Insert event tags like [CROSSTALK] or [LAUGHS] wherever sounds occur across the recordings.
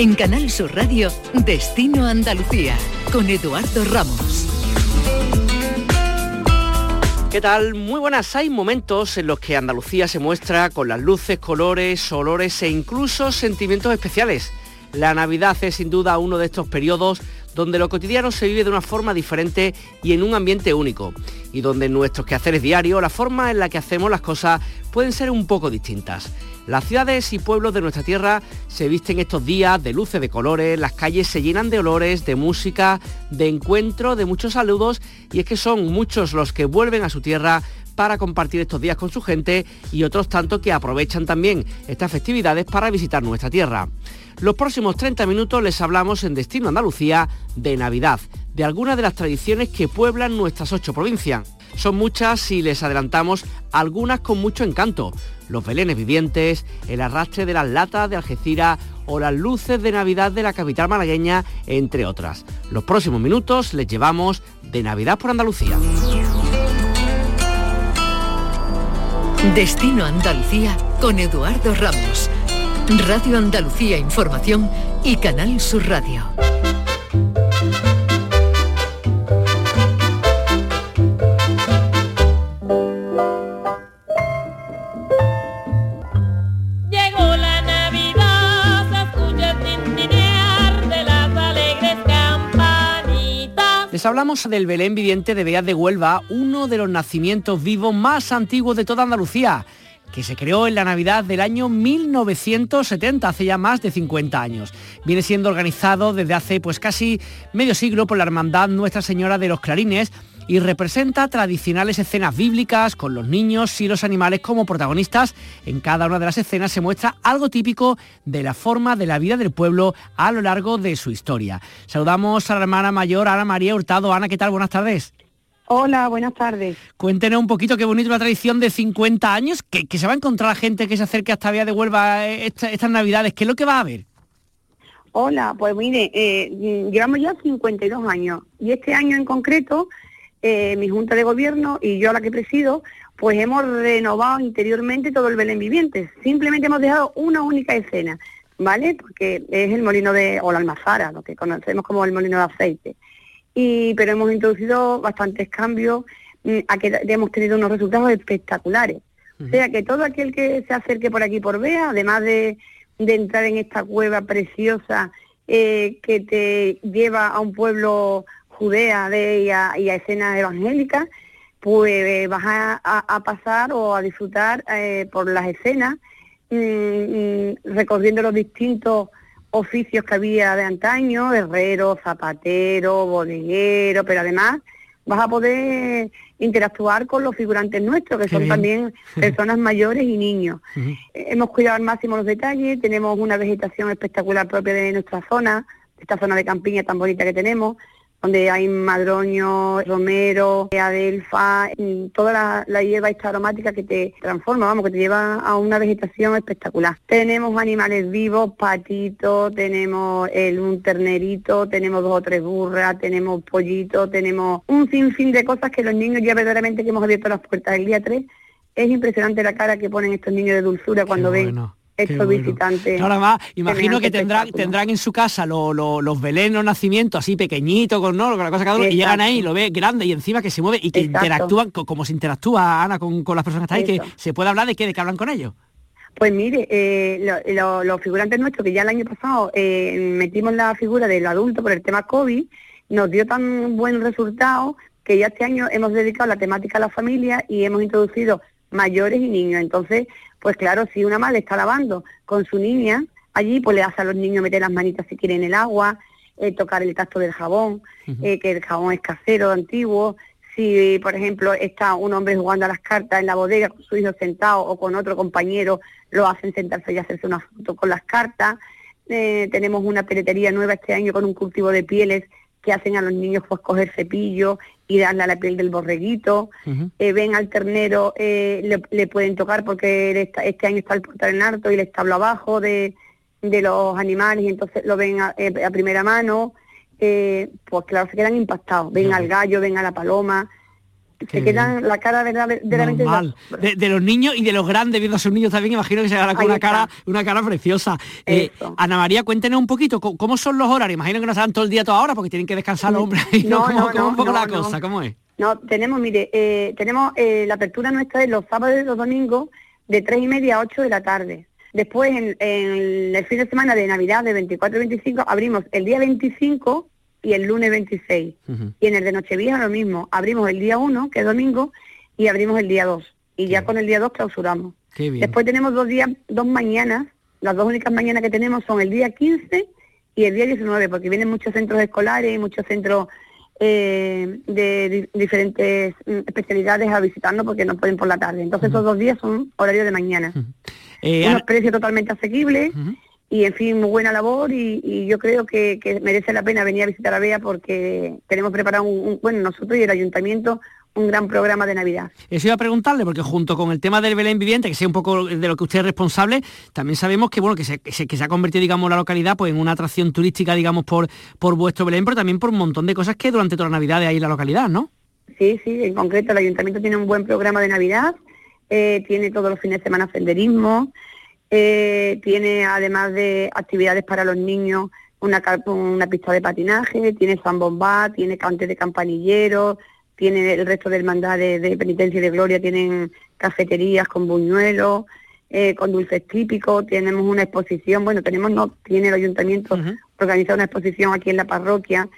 En Canal Sur Radio, Destino Andalucía, con Eduardo Ramos. ¿Qué tal? Muy buenas. Hay momentos en los que Andalucía se muestra con las luces, colores, olores e incluso sentimientos especiales. La Navidad es sin duda uno de estos periodos donde lo cotidiano se vive de una forma diferente y en un ambiente único, y donde en nuestros quehaceres diarios la forma en la que hacemos las cosas pueden ser un poco distintas. Las ciudades y pueblos de nuestra tierra se visten estos días de luces de colores, las calles se llenan de olores, de música, de encuentro, de muchos saludos, y es que son muchos los que vuelven a su tierra para compartir estos días con su gente y otros tanto que aprovechan también estas festividades para visitar nuestra tierra. Los próximos 30 minutos les hablamos en Destino Andalucía de Navidad, de algunas de las tradiciones que pueblan nuestras ocho provincias. Son muchas y les adelantamos algunas con mucho encanto. Los belenes vivientes, el arrastre de las latas de Algeciras o las luces de Navidad de la capital malagueña, entre otras. Los próximos minutos les llevamos de Navidad por Andalucía. Destino Andalucía con Eduardo Ramos Radio Andalucía Información y Canal Sur Radio. Les hablamos del Belén viviente de Beas de Huelva, uno de los nacimientos vivos más antiguos de toda Andalucía que se creó en la Navidad del año 1970, hace ya más de 50 años. Viene siendo organizado desde hace pues casi medio siglo por la Hermandad Nuestra Señora de los Clarines y representa tradicionales escenas bíblicas con los niños y los animales como protagonistas. En cada una de las escenas se muestra algo típico de la forma de la vida del pueblo a lo largo de su historia. Saludamos a la hermana mayor Ana María Hurtado. Ana, ¿qué tal? Buenas tardes. Hola, buenas tardes. Cuéntenos un poquito qué bonito la tradición de 50 años, que, se va a encontrar la gente que se acerque hasta Vía de Huelva eh, estas navidades. ¿Qué es lo que va a haber? Hola, pues mire, eh, llevamos ya 52 años y este año en concreto, eh, mi Junta de Gobierno y yo a la que presido, pues hemos renovado interiormente todo el Belén Viviente. Simplemente hemos dejado una única escena, ¿vale? Porque es el molino de, o la almazara, lo que conocemos como el molino de aceite y, pero hemos introducido bastantes cambios mm, a que hemos tenido unos resultados espectaculares. O sea que todo aquel que se acerque por aquí por Vea, además de, entrar en esta cueva preciosa eh, que te lleva a un pueblo judea de, y, a, escenas evangélicas, pues vas a, pasar o a disfrutar eh, por las escenas, mm, mm, recorriendo los distintos oficios que había de antaño, herrero, zapatero, bodeguero, pero además vas a poder interactuar con los figurantes nuestros, que son también [LAUGHS] personas mayores y niños. Hemos cuidado al máximo los detalles, tenemos una vegetación espectacular propia de nuestra zona, esta zona de campiña tan bonita que tenemos, donde hay madroño, romero, adelfa, toda la, hierba esta aromática que te transforma, vamos, que te lleva a una vegetación espectacular. Tenemos animales vivos, patitos, tenemos el, un ternerito, tenemos dos o tres burras, tenemos pollitos, tenemos un sinfín de cosas que los niños ya verdaderamente que hemos abierto las puertas el día 3, es impresionante la cara que ponen estos niños de dulzura cuando ven visitantes. Ahora más, imagino que tendrán, tendrán en su casa los velenos nacimientos así pequeñitos, con, ¿no? con la cosa cada uno, y llegan ahí, lo ve grande y encima que se mueve y que interactúan, como se interactúa Ana con, las personas que están ahí, que se puede hablar de qué, de que hablan con ellos. Pues mire, eh, los figurantes nuestros, que ya el año pasado eh, metimos la figura del adulto por el tema COVID, nos dio tan buen resultado que ya este año hemos dedicado la temática a la familia y hemos introducido mayores y niños. Entonces, pues claro, si una madre está lavando con su niña, allí pues le hace a los niños meter las manitas si quieren en el agua, eh, tocar el tacto del jabón, eh, que el jabón es casero, antiguo. Si, por ejemplo, está un hombre jugando a las cartas en la bodega con su hijo sentado o con otro compañero, lo hacen sentarse y hacerse una foto con las cartas. Eh, tenemos una peletería nueva este año con un cultivo de pieles que hacen a los niños pues coger cepillo y darle a la piel del borreguito, eh, ven al ternero, eh, le, pueden tocar porque este año está el portal en alto y el establo abajo de, los animales y entonces lo ven a, eh, primera mano, pues claro, se quedan impactados, ven al gallo, ven a la paloma, se quedan la cara verdaderamente Normal. De, de, los niños y de los grandes viendo a sus niños también imagino que se hará con una cara una cara preciosa. Eh, Ana María cuéntenos un poquito ¿cómo, son los horarios imagino que no están todo el día toda hora porque tienen que descansar los hombres no, ¿Cómo, no, un poco la cosa cómo es no tenemos mire eh, tenemos eh, la apertura nuestra de los sábados y los domingos de tres y media a 8 de la tarde. Después en, en el fin de semana de navidad de 24 y 25 abrimos el día 25 y el lunes 26. Y en el de Nochevieja lo mismo, abrimos el día 1, que es domingo, y abrimos el día 2. Y ya con el día 2 clausuramos. Después tenemos dos días, dos mañanas, las dos únicas mañanas que tenemos son el día 15 y el día 19, porque vienen muchos centros escolares y muchos centros eh, de diferentes mm, especialidades a visitarnos porque no pueden por la tarde. Entonces esos dos días son horarios de mañana. Eh, Unos precios totalmente asequibles y en fin, muy buena labor y, yo creo que, merece la pena venir a visitar a Bea porque tenemos preparado, un, bueno, nosotros y el ayuntamiento, un gran programa de Navidad. Eso iba a preguntarle, porque junto con el tema del Belén Viviente, que sea un poco de lo que usted es responsable, también sabemos que bueno que se, que se, ha convertido, digamos, la localidad pues, en una atracción turística, digamos, por, por vuestro Belén, pero también por un montón de cosas que durante toda la Navidad hay en la localidad, ¿no? Sí, sí, en concreto el ayuntamiento tiene un buen programa de Navidad, eh, tiene todos los fines de semana senderismo, eh, tiene además de actividades para los niños una, una pista de patinaje, tiene zambomba, tiene cante de campanilleros, tiene el resto del hermandades de, penitencia y de gloria, tienen cafeterías con buñuelos, eh, con dulces típicos, tenemos una exposición, bueno, tenemos, no, tiene el ayuntamiento organizado una exposición aquí en la parroquia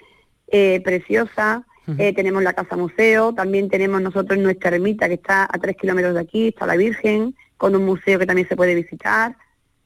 eh, preciosa, tenemos la casa museo, también tenemos nosotros nuestra ermita que está a tres kilómetros de aquí, está la Virgen, con un museo que también se puede visitar.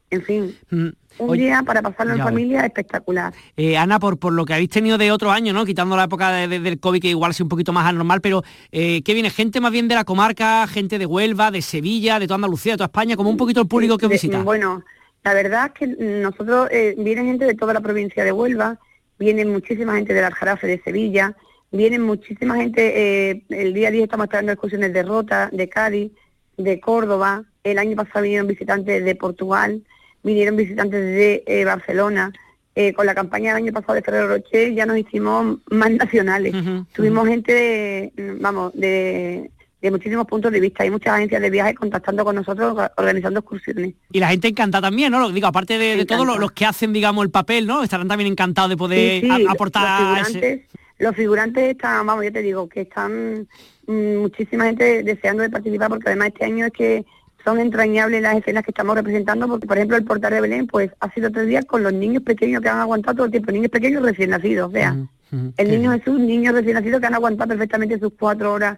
En fin, mm, un día para pasarlo en familia espectacular. Eh, Ana, por, por lo que habéis tenido de otro año, ¿no? Quitando la época del COVID, que igual es un poquito más anormal, pero eh, ¿qué viene? ¿Gente más bien de la comarca, gente de Huelva, de Sevilla, de toda Andalucía, de toda España? como un poquito el público que os visita. Bueno, la verdad es que nosotros, eh, viene gente de toda la provincia de Huelva, viene muchísima gente del Aljarafe de Sevilla, viene muchísima gente, eh, el día a día estamos trayendo excursiones de Rota, de Cádiz, de Córdoba, el año pasado vinieron visitantes de Portugal, vinieron visitantes de eh, Barcelona. Eh, con la campaña del año pasado de Ferrero Rocher ya nos hicimos más [LAUGHS] nacionales. Tuvimos gente de, vamos, de, muchísimos puntos de vista. Hay muchas agencias de viajes contactando con nosotros, organizando excursiones. Y la gente encantada también, ¿no? Digo, aparte de, todos los, que hacen, digamos, el papel, ¿no? Estarán también encantados de poder aportar los figurantes, Los figurantes están, vamos, yo te digo, que están mm, muchísima gente deseando de participar porque además este año es que son entrañables las escenas que estamos representando, porque por ejemplo el portal de Belén pues ha sido tres días con los niños pequeños que han aguantado todo el tiempo, niños pequeños recién nacidos, vean. el niño Jesús, niños recién nacidos que han aguantado perfectamente sus cuatro horas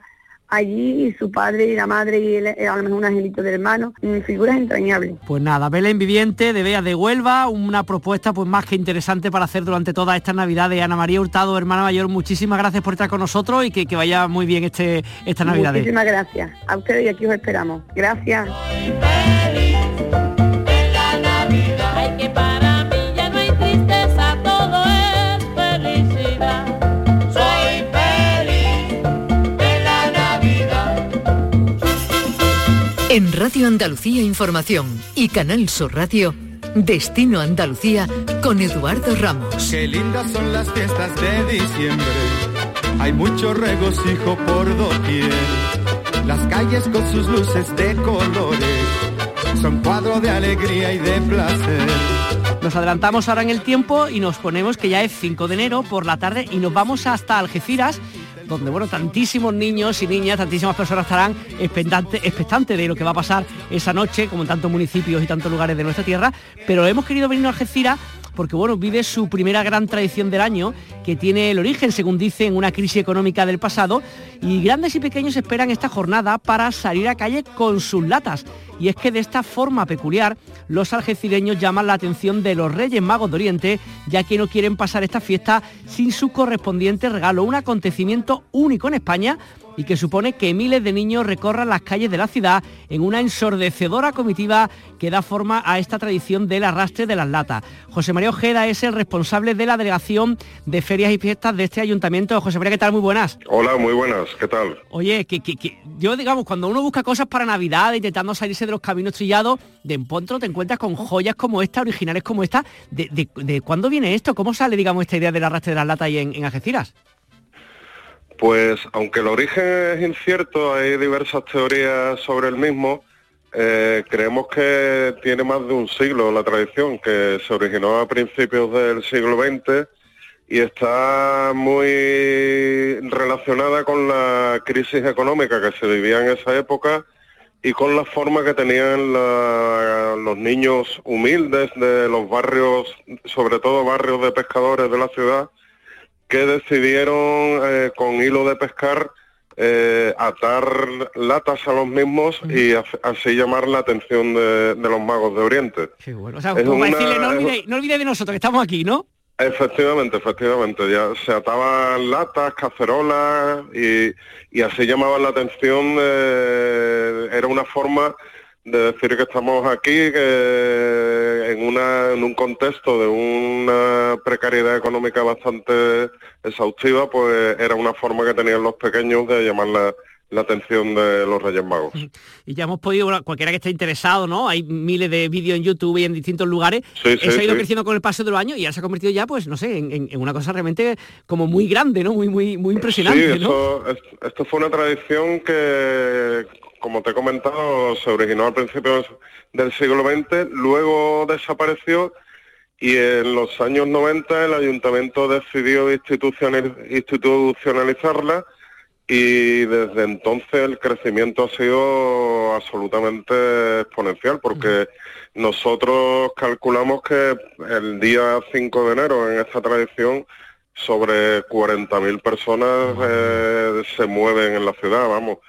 allí y su padre y la madre y eh, a lo mejor un angelito de hermano, mm, figuras entrañables. Pues nada, Belén Viviente de Bea de Huelva, una propuesta pues más que interesante para hacer durante toda esta Navidad de Ana María Hurtado, hermana mayor, muchísimas gracias por estar con nosotros y que, que vaya muy bien este esta Navidad. Muchísimas gracias. A ustedes y aquí os esperamos. Gracias. En Radio Andalucía Información y Canal Sur Radio, Destino Andalucía con Eduardo Ramos. Qué lindas son las fiestas de diciembre. Hay mucho regocijo por doquier. Las calles con sus luces de colores son cuadro de alegría y de placer. Nos adelantamos ahora en el tiempo y nos ponemos que ya es 5 de enero por la tarde y nos vamos hasta Algeciras donde bueno, tantísimos niños y niñas, tantísimas personas estarán expectantes de lo que va a pasar esa noche, como en tantos municipios y tantos lugares de nuestra tierra, pero hemos querido venir a Algeciras porque bueno, vive su primera gran tradición del año, que tiene el origen, según dice, en una crisis económica del pasado, y grandes y pequeños esperan esta jornada para salir a calle con sus latas. Y es que de esta forma peculiar, los algecireños llaman la atención de los Reyes Magos de Oriente, ya que no quieren pasar esta fiesta sin su correspondiente regalo, un acontecimiento único en España y que supone que miles de niños recorran las calles de la ciudad en una ensordecedora comitiva que da forma a esta tradición del arrastre de las latas. José María Ojeda es el responsable de la delegación de ferias y fiestas de este ayuntamiento. José María, ¿qué tal? Muy buenas. Hola, muy buenas, ¿qué tal? Oye, que, yo digamos, cuando uno busca cosas para Navidad, intentando salirse de los caminos trillados, de encuentro te encuentras con joyas como esta, originales como esta. ¿De, cuándo viene esto? ¿Cómo sale, digamos, esta idea del arrastre de las latas ahí en, en Algeciras? Pues aunque el origen es incierto, hay diversas teorías sobre el mismo. eh, creemos que tiene más de un siglo la tradición, que se originó a principios del siglo XX y está muy relacionada con la crisis económica que se vivía en esa época y con la forma que tenían los niños humildes de los barrios, sobre todo barrios de pescadores de la ciudad, que decidieron eh, con hilo de pescar eh, atar latas a los mismos y así llamar la atención de, de los magos de Oriente. Qué bueno. O sea, Es una- decirle, no olvidéis, no olvidéis de nosotros, que estamos aquí, ¿no? Efectivamente, efectivamente, ya se ataban latas, cacerolas y, y así llamaban la atención, eh, era una forma de decir que estamos aquí que en, una, en un contexto de una precariedad económica bastante exhaustiva, pues era una forma que tenían los pequeños de llamar la, la atención de los Reyes Magos. [LAUGHS] Y ya hemos podido, bueno, cualquiera que esté interesado, ¿no? Hay miles de vídeos en YouTube y en distintos lugares. Sí, sí, Eso ha ido sí. creciendo con el paso de los años y ya se ha convertido ya, pues, no sé, en, en- una cosa realmente como muy grande, ¿no? Muy, muy, muy impresionante, Sí, ¿no? eso, es- esto fue una tradición que, como te he comentado, se originó al principio del siglo XX, luego desapareció y en los años 90 el ayuntamiento decidió institucional- institucionalizarla y desde entonces el crecimiento ha sido absolutamente exponencial porque nosotros calculamos que el día 5 de enero en esta tradición sobre 40.000 personas eh, se mueven en la ciudad, vamos.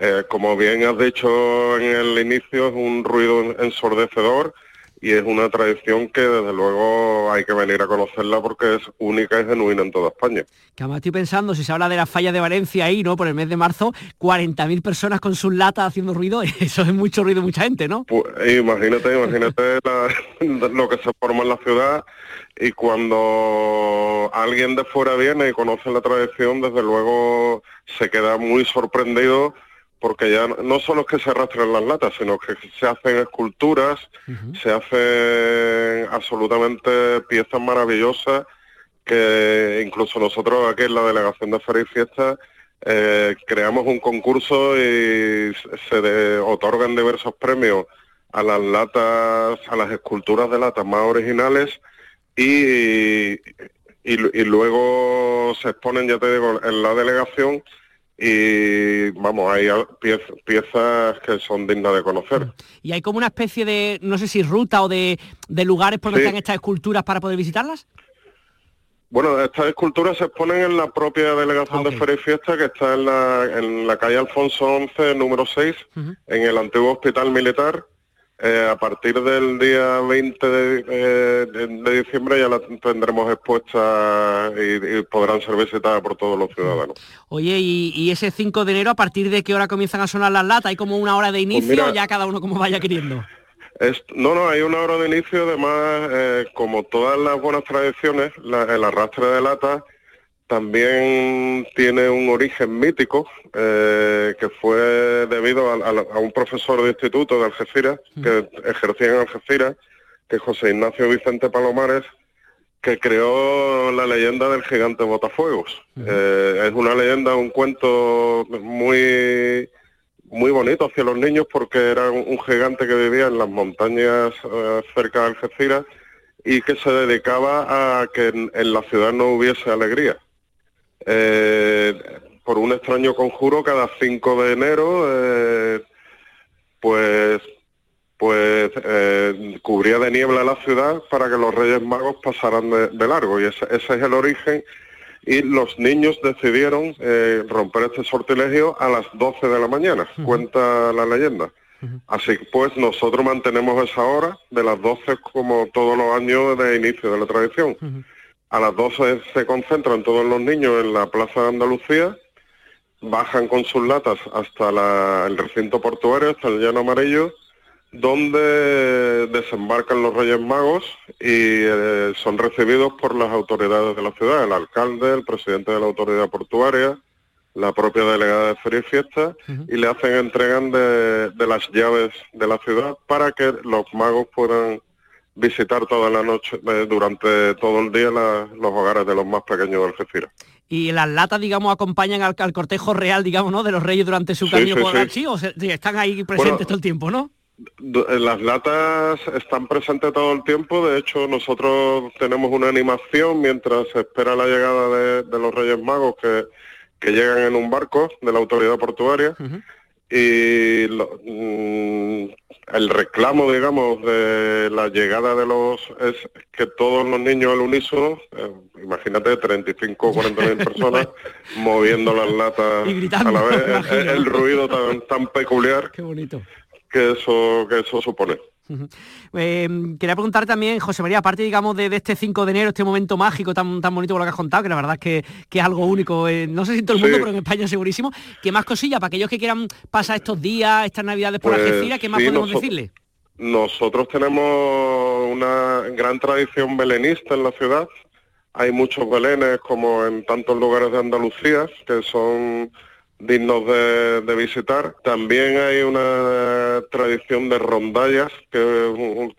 Eh, como bien has dicho en el inicio, es un ruido ensordecedor y es una tradición que desde luego hay que venir a conocerla porque es única y genuina en toda España. Que además estoy pensando, si se habla de las fallas de Valencia ahí, ¿no? Por el mes de marzo, 40.000 personas con sus latas haciendo ruido, [LAUGHS] eso es mucho ruido, mucha gente, ¿no? Pues, imagínate, imagínate [LAUGHS] la- lo que se forma en la ciudad y cuando alguien de fuera viene y conoce la tradición, desde luego se queda muy sorprendido porque ya no solo es que se arrastren las latas, sino que se hacen esculturas, se hacen absolutamente piezas maravillosas que incluso nosotros aquí en la delegación de Feria y Fiesta eh, creamos un concurso y se de- otorgan diversos premios a las latas, a las esculturas de latas más originales y, y, y luego se exponen, ya te digo, en la delegación y vamos, hay piezas, piezas que son dignas de conocer. Y hay como una especie de, no sé si ruta o de, de lugares por donde Sí. están estas esculturas para poder visitarlas. Bueno, estas esculturas se exponen en la propia delegación de Feria y Fiesta, que está en la, en la calle Alfonso 11, número 6, Ujú. en el antiguo hospital militar. Eh, a partir del día 20 de, eh, de- diciembre ya la tendremos expuesta y, y podrán ser visitadas por todos los ciudadanos. Oye, y, y ese 5 de enero, ¿a partir de qué hora comienzan a sonar las latas? ¿Hay como una hora de inicio Pues mira- o ya cada uno como vaya queriendo? Es- no, no, hay una hora de inicio, además, eh, como todas las buenas tradiciones, la- el arrastre de latas también tiene un origen mítico, eh, que fue debido a, a- a un profesor de instituto de Algeciras, que ejercía en Algeciras, que es José Ignacio Vicente Palomares, que creó la leyenda del gigante Botafuegos. Eh, es una leyenda, un cuento muy muy bonito hacia los niños porque era un, un gigante que vivía en las montañas eh, cerca de Algeciras y que se dedicaba a que en, en la ciudad no hubiese alegría. Eh, por un extraño conjuro, cada 5 de enero, eh, pues pues eh, cubría de niebla la ciudad para que los Reyes Magos pasaran de, de largo. Y ese, ese es el origen. Y los niños decidieron eh, romper este sortilegio a las 12 de la mañana, cuenta la leyenda. Así pues nosotros mantenemos esa hora de las 12 como todos los años de inicio de la tradición. A las 12 se concentran todos los niños en la Plaza de Andalucía, bajan con sus latas hasta la- el recinto portuario, hasta el llano amarillo, donde desembarcan los Reyes Magos y eh, son recibidos por las autoridades de la ciudad, el alcalde, el presidente de la autoridad portuaria, la propia delegada de Feria y Fiesta, y le hacen entregan de, de las llaves de la ciudad para que los magos puedan visitar toda la noche, eh, durante todo el día la- los hogares de los más pequeños de Algeciras. y las latas, digamos, acompañan al, cortejo real, digamos, ¿no? De los reyes durante su camino por sí. o están ahí presentes todo el tiempo, ¿no? Eh, las latas están presentes todo el tiempo, de hecho nosotros tenemos una animación mientras se espera la llegada de, los Reyes Magos que, que, llegan en un barco de la autoridad portuaria y mm, el reclamo, digamos, de la llegada de los es que todos los niños al unísono, eh, imagínate 35 o 40 mil personas [LAUGHS] moviendo las latas a la vez, el, ruido tan, tan peculiar. Qué bonito que eso, que eso supone. Em, quería preguntar también, José María, aparte digamos de, este 5 de enero, este momento mágico tan, tan bonito como lo que has contado, que la verdad es que, es algo único, eh, no sé si en todo el mundo, pero en España segurísimo, ¿qué más cosillas para aquellos que quieran pasar estos días, estas navidades por la pues Algeciras, qué más podemos decirle? Nosotros tenemos una gran tradición belenista en la ciudad, hay muchos belenes como en tantos lugares de Andalucía, que son dignos de, visitar. También hay una tradición de rondallas, que es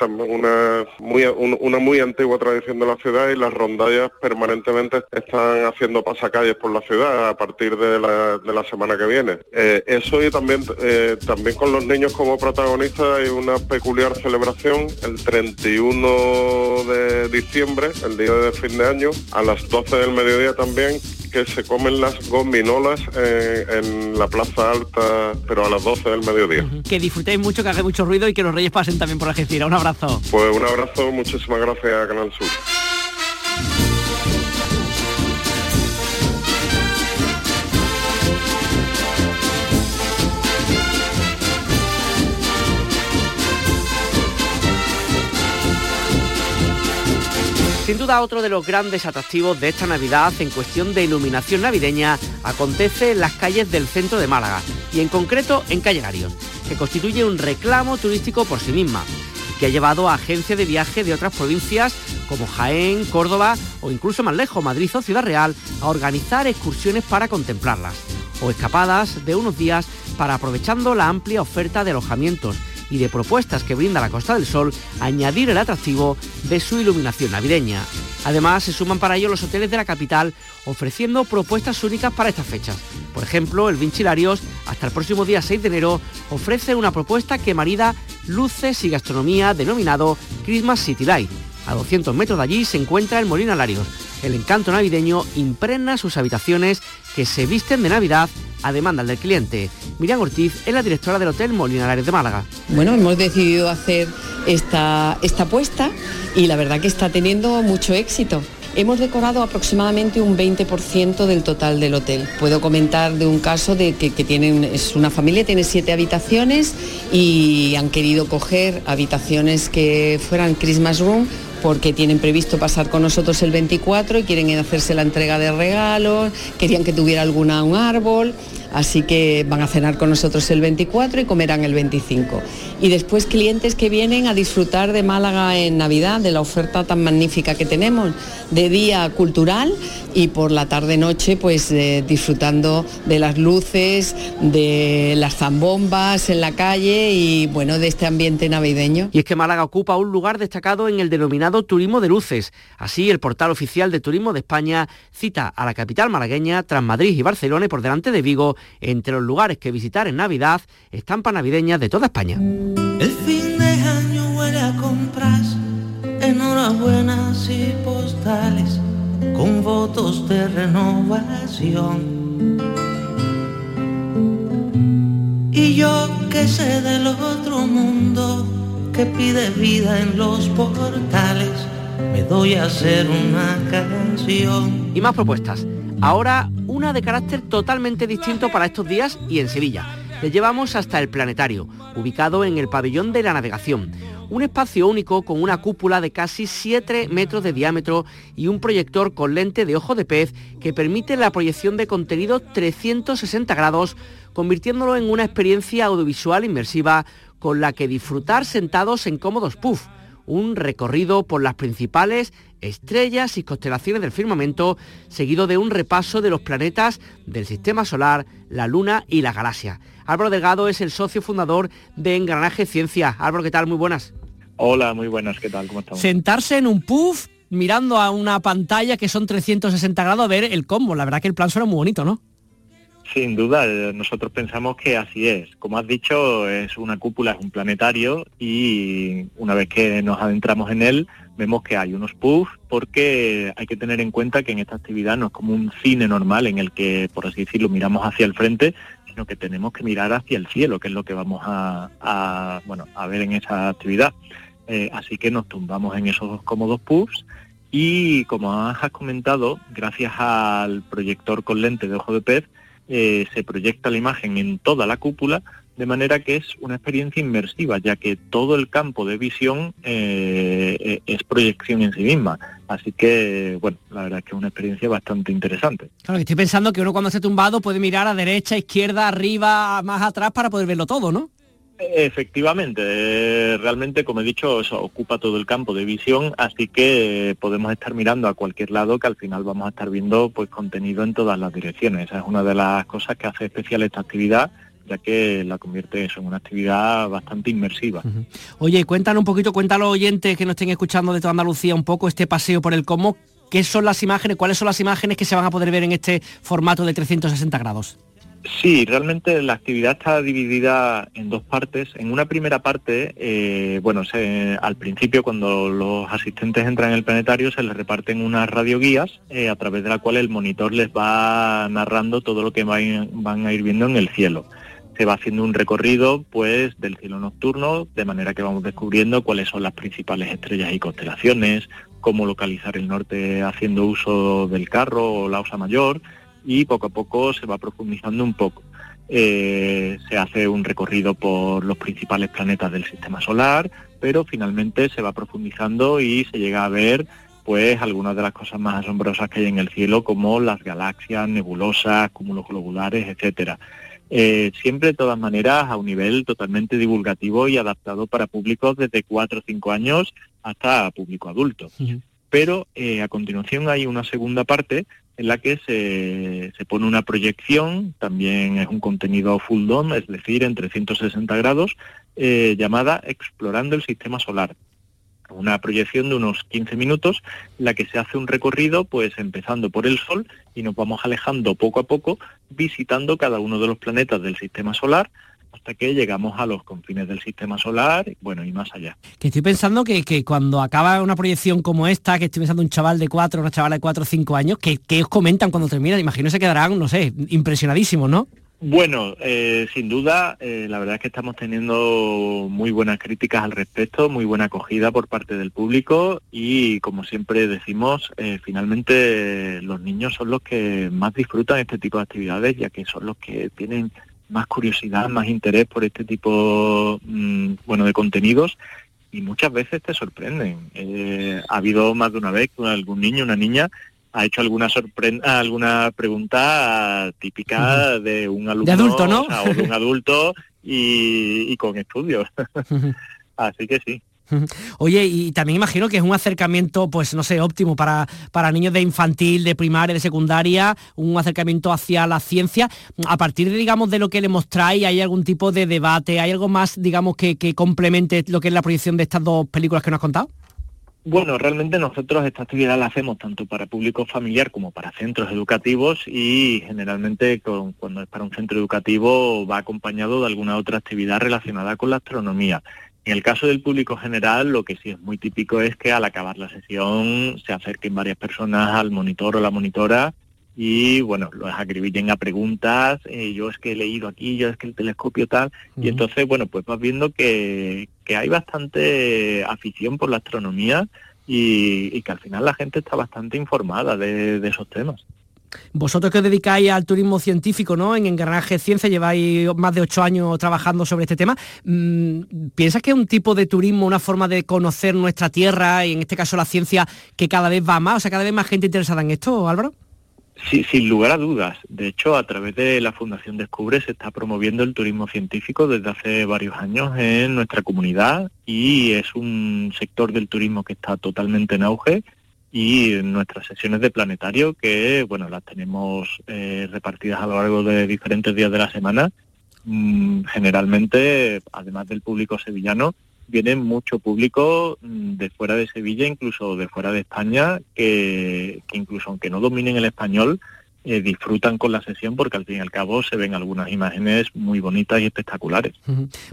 una muy, una muy antigua tradición de la ciudad y las rondallas permanentemente están haciendo pasacalles por la ciudad a partir de la, de la semana que viene. Eh, eso y también, eh, también con los niños como protagonistas hay una peculiar celebración el 31 de diciembre, el día de fin de año, a las 12 del mediodía también, que se comen las gominolas en la Plaza Alta, pero a las 12 del mediodía. Que disfrutéis mucho, que haga mucho ruido y que los reyes pasen también por Algeciras. Un abrazo. Pues un abrazo, muchísimas gracias a Canal Sur. Sin duda otro de los grandes atractivos de esta Navidad en cuestión de iluminación navideña acontece en las calles del centro de Málaga y en concreto en Calle Garión, que constituye un reclamo turístico por sí misma que ha llevado a agencias de viaje de otras provincias como Jaén, Córdoba o incluso más lejos, Madrid o Ciudad Real, a organizar excursiones para contemplarlas o escapadas de unos días para aprovechando la amplia oferta de alojamientos y de propuestas que brinda la Costa del Sol, añadir el atractivo de su iluminación navideña. Además, se suman para ello los hoteles de la capital ofreciendo propuestas únicas para estas fechas. Por ejemplo, el Vinchilarios, hasta el próximo día 6 de enero, ofrece una propuesta que marida luces y gastronomía denominado Christmas City Light. A 200 metros de allí se encuentra el Molina Larios. El encanto navideño impregna sus habitaciones que se visten de Navidad a demanda del cliente. Miriam Ortiz es la directora del Hotel Molinalares de Málaga. Bueno, hemos decidido hacer esta, esta apuesta y la verdad que está teniendo mucho éxito. Hemos decorado aproximadamente un 20% del total del hotel. Puedo comentar de un caso de que, tienen, es una familia, tiene siete habitaciones y han querido coger habitaciones que fueran Christmas Room porque tienen previsto pasar con nosotros el 24 y quieren hacerse la entrega de regalos, querían que tuviera alguna un árbol, así que van a cenar con nosotros el 24 y comerán el 25. Y después clientes que vienen a disfrutar de Málaga en Navidad, de la oferta tan magnífica que tenemos, de día cultural y por la tarde-noche pues eh, disfrutando de las luces, de las zambombas en la calle y bueno, de este ambiente navideño. Y es que Málaga ocupa un lugar destacado en el denominado turismo de luces. Así, el portal oficial de Turismo de España cita a la capital malagueña tras Madrid y Barcelona y por delante de Vigo entre los lugares que visitar en Navidad, estampa navideñas de toda España. El fin de año huele a compras, enhorabuenas y postales con votos de renovación. Y yo que sé del otro mundo que pide vida en los portales, me doy a hacer una canción. Y más propuestas. Ahora una de carácter totalmente distinto para estos días y en Sevilla. Le llevamos hasta el planetario, ubicado en el pabellón de la navegación. Un espacio único con una cúpula de casi 7 metros de diámetro y un proyector con lente de ojo de pez que permite la proyección de contenido 360 grados, convirtiéndolo en una experiencia audiovisual inmersiva con la que disfrutar sentados en cómodos puff un recorrido por las principales estrellas y constelaciones del firmamento, seguido de un repaso de los planetas del Sistema Solar, la Luna y la galaxia. Álvaro Delgado es el socio fundador de Engranaje Ciencia. Álvaro, ¿qué tal? Muy buenas. Hola, muy buenas, ¿qué tal? ¿Cómo estamos? Sentarse en un puff mirando a una pantalla que son 360 grados a ver el combo. La verdad que el plan suena muy bonito, ¿no? Sin duda, nosotros pensamos que así es. Como has dicho, es una cúpula, es un planetario y una vez que nos adentramos en él, vemos que hay unos puffs porque hay que tener en cuenta que en esta actividad no es como un cine normal en el que, por así decirlo, miramos hacia el frente, sino que tenemos que mirar hacia el cielo, que es lo que vamos a, bueno, a ver en esa actividad. Eh, así que nos tumbamos en esos dos cómodos puffs y como has comentado, gracias al proyector con lente de ojo de pez, eh, se proyecta la imagen en toda la cúpula, de manera que es una experiencia inmersiva, ya que todo el campo de visión eh, es proyección en sí misma. Así que, bueno, la verdad es que es una experiencia bastante interesante. Claro, estoy pensando que uno cuando esté tumbado puede mirar a derecha, izquierda, arriba, más atrás para poder verlo todo, ¿no? Efectivamente, eh, realmente, como he dicho, eso ocupa todo el campo de visión, así que podemos estar mirando a cualquier lado que al final vamos a estar viendo pues contenido en todas las direcciones. Esa es una de las cosas que hace especial esta actividad ya que la convierte eso en una actividad bastante inmersiva. Oye, cuéntanos un poquito, los oyentes que nos estén escuchando de toda Andalucía un poco este paseo por el Como, ¿qué son las imágenes, cuáles son las imágenes que se van a poder ver en este formato de 360 grados? Sí, realmente la actividad está dividida en dos partes. En una primera parte, eh, bueno, al principio cuando los asistentes entran en el planetario se les reparten unas radioguías eh, a través de la cual el monitor les va narrando todo lo que van, a ir viendo en el cielo. Se va haciendo un recorrido pues del cielo nocturno, de manera que vamos descubriendo cuáles son las principales estrellas y constelaciones, cómo localizar el norte haciendo uso del carro o la osa mayor, y poco a poco se va profundizando un poco. Eh, se hace un recorrido por los principales planetas del sistema solar, pero finalmente se va profundizando y se llega a ver pues algunas de las cosas más asombrosas que hay en el cielo, como las galaxias, nebulosas, cúmulos globulares, etcétera. Eh, siempre de todas maneras a un nivel totalmente divulgativo y adaptado para públicos desde 4 o 5 años hasta público adulto. Pero eh, a continuación hay una segunda parte en la que se, se, pone una proyección, también es un contenido full dome, es decir, en 360 grados, eh, llamada Explorando el Sistema Solar. Una proyección de unos 15 minutos, en la que se hace un recorrido, pues empezando por el Sol y nos vamos alejando poco a poco, visitando cada uno de los planetas del Sistema Solar, hasta que llegamos a los confines del sistema solar, bueno, y más allá. Que estoy pensando que, cuando acaba una proyección como esta, que estoy pensando un chaval de cuatro, una chavala de cuatro o cinco años, que, os comentan cuando terminan? Imagino que se quedarán, no sé, impresionadísimos, ¿no? Bueno, eh, sin duda, eh, la verdad es que estamos teniendo muy buenas críticas al respecto, muy buena acogida por parte del público y, como siempre decimos, eh, finalmente los niños son los que más disfrutan este tipo de actividades, ya que son los que tienen más curiosidad, más interés por este tipo mm, bueno de contenidos y muchas veces te sorprenden. Eh, ha habido más de una vez que algún niño, una niña ha hecho alguna sorprenda, alguna pregunta típica de un alumno adulto, ¿no? o, de un adulto y, y con estudios. [LAUGHS] Así que sí. [LAUGHS] Oye, y también imagino que es un acercamiento, pues no sé, óptimo para, para niños de infantil, de primaria, de secundaria, un acercamiento hacia la ciencia. A partir de, digamos, de lo que le mostráis, ¿hay algún tipo de debate? ¿Hay algo más, digamos, que, que complemente lo que es la proyección de estas dos películas que nos has contado? Bueno, realmente nosotros esta actividad la hacemos tanto para público familiar como para centros educativos y generalmente cuando es para un centro educativo va acompañado de alguna otra actividad relacionada con la astronomía. En el caso del público general, lo que sí es muy típico es que al acabar la sesión se acerquen varias personas al monitor o la monitora y bueno, los acribillen a preguntas, eh, yo es que he leído aquí, yo es que el telescopio tal, y entonces bueno, pues vas viendo que, hay bastante afición por la astronomía y, que al final la gente está bastante informada de esos temas. Vosotros que os dedicáis al turismo científico, ¿no? En Engranaje Ciencia lleváis más de ocho años trabajando sobre este tema. Mm, ¿Piensas que es un tipo de turismo, una forma de conocer nuestra tierra y en este caso la ciencia que cada vez va más? O sea, cada vez más gente interesada en esto, Álvaro. Sí, sin lugar a dudas. De hecho, a través de la Fundación Descubre se está promoviendo el turismo científico desde hace varios años en nuestra comunidad y es un sector del turismo que está totalmente en auge y nuestras sesiones de planetario que bueno las tenemos eh, repartidas a lo largo de diferentes días de la semana. Mm, generalmente además del público sevillano viene mucho público mm, de fuera de Sevilla, incluso de fuera de España, que, que incluso aunque no dominen el español, eh, disfrutan con la sesión porque al fin y al cabo se ven algunas imágenes muy bonitas y espectaculares.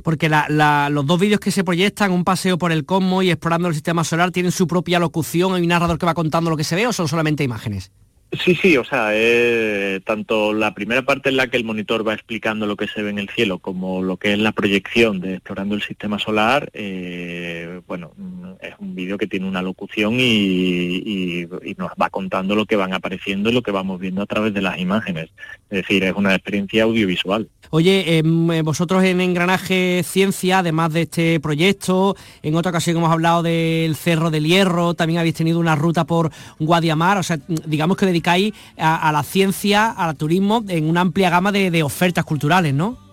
Porque los dos vídeos que se proyectan, un paseo por el cosmos y explorando el sistema solar, tienen su propia locución, hay un narrador que va contando lo que se ve o son solamente imágenes. Sí, sí, o sea, eh, tanto la primera parte en la que el monitor va explicando lo que se ve en el cielo como lo que es la proyección de explorando el sistema solar, eh, bueno, mm, es un vídeo que tiene una locución y, nos va contando lo que van apareciendo y lo que vamos viendo a través de las imágenes. Es decir, es una experiencia audiovisual. Oye, em, eh, vosotros en Engranaje Ciencia, además de este proyecto, en otra ocasión hemos hablado del Cerro del Hierro, también habéis tenido una ruta por Guadiamar, o sea, digamos que dedicáis a, la ciencia, al turismo, en una amplia gama de, ofertas culturales, ¿no?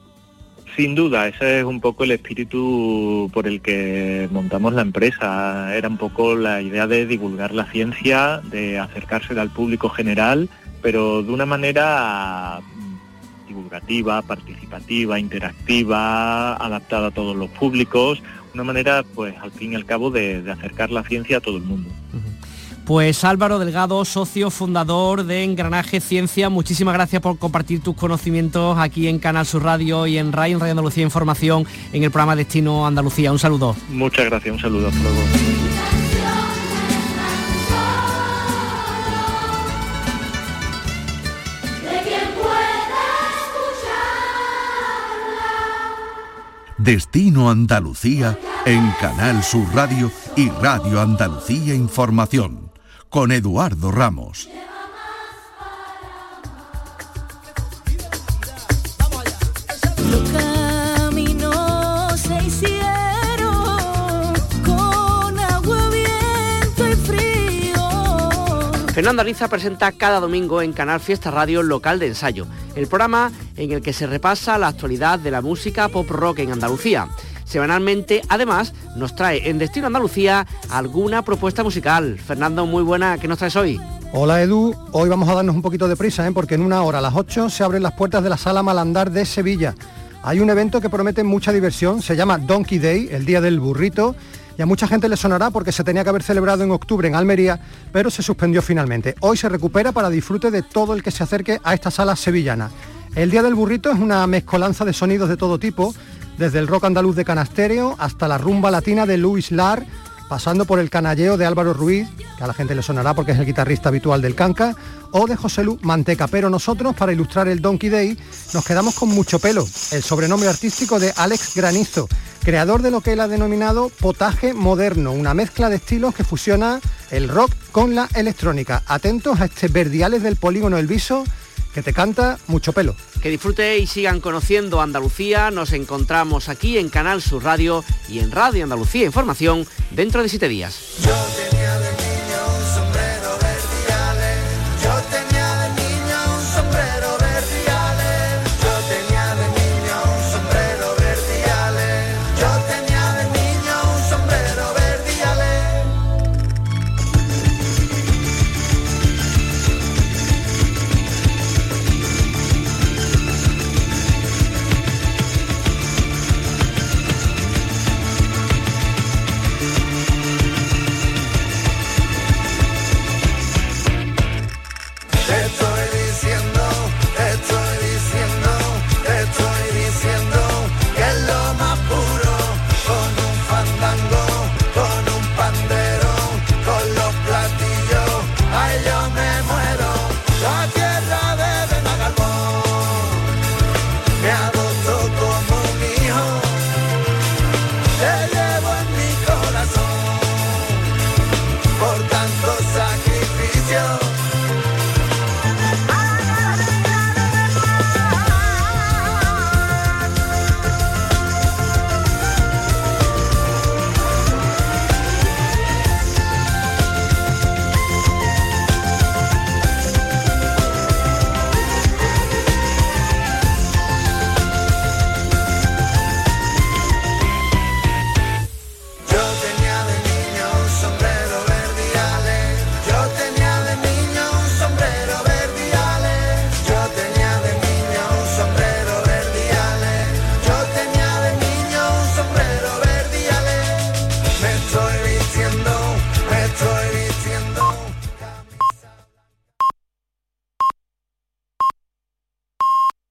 Sin duda, ese es un poco el espíritu por el que montamos la empresa. Era un poco la idea de divulgar la ciencia, de acercarse al público general, pero de una manera mm, divulgativa, participativa, interactiva, adaptada a todos los públicos, una manera, pues al fin y al cabo, de, acercar la ciencia a todo el mundo. Pues Álvaro Delgado, socio fundador de Engranaje Ciencia, muchísimas gracias por compartir tus conocimientos aquí en Canal Sur Radio y en RAI, en Radio Andalucía Información, en el programa Destino Andalucía. Un saludo. Muchas gracias, un saludo. Hasta luego. Destino Andalucía en Canal Sur Radio y Radio Andalucía Información con Eduardo Ramos. Fernando Ariza presenta cada domingo en Canal Fiesta Radio Local de Ensayo, el programa en el que se repasa la actualidad de la música pop rock en Andalucía. Semanalmente, además, nos trae en Destino Andalucía alguna propuesta musical. Fernando, muy buena, ¿qué nos traes hoy? Hola Edu, hoy vamos a darnos un poquito de prisa, ¿eh? porque en una hora, a las 8, se abren las puertas de la Sala Malandar de Sevilla. Hay un evento que promete mucha diversión, se llama Donkey Day, el Día del Burrito, y a mucha gente le sonará porque se tenía que haber celebrado en octubre en Almería, pero se suspendió finalmente. Hoy se recupera para disfrute de todo el que se acerque a esta sala sevillana. El Día del Burrito es una mezcolanza de sonidos de todo tipo, desde el rock andaluz de Canasterio hasta la rumba latina de Luis Lar, pasando por el canalleo de Álvaro Ruiz, que a la gente le sonará porque es el guitarrista habitual del Canca, o de José Lu Manteca. Pero nosotros, para ilustrar el Donkey Day, nos quedamos con mucho pelo, el sobrenombre artístico de Alex Granizo, creador de lo que él ha denominado potaje moderno, una mezcla de estilos que fusiona el rock con la electrónica. Atentos a este verdiales del polígono El Viso que te canta mucho pelo. Que disfrute y sigan conociendo Andalucía. Nos encontramos aquí en Canal Sur Radio y en Radio Andalucía Información dentro de siete días.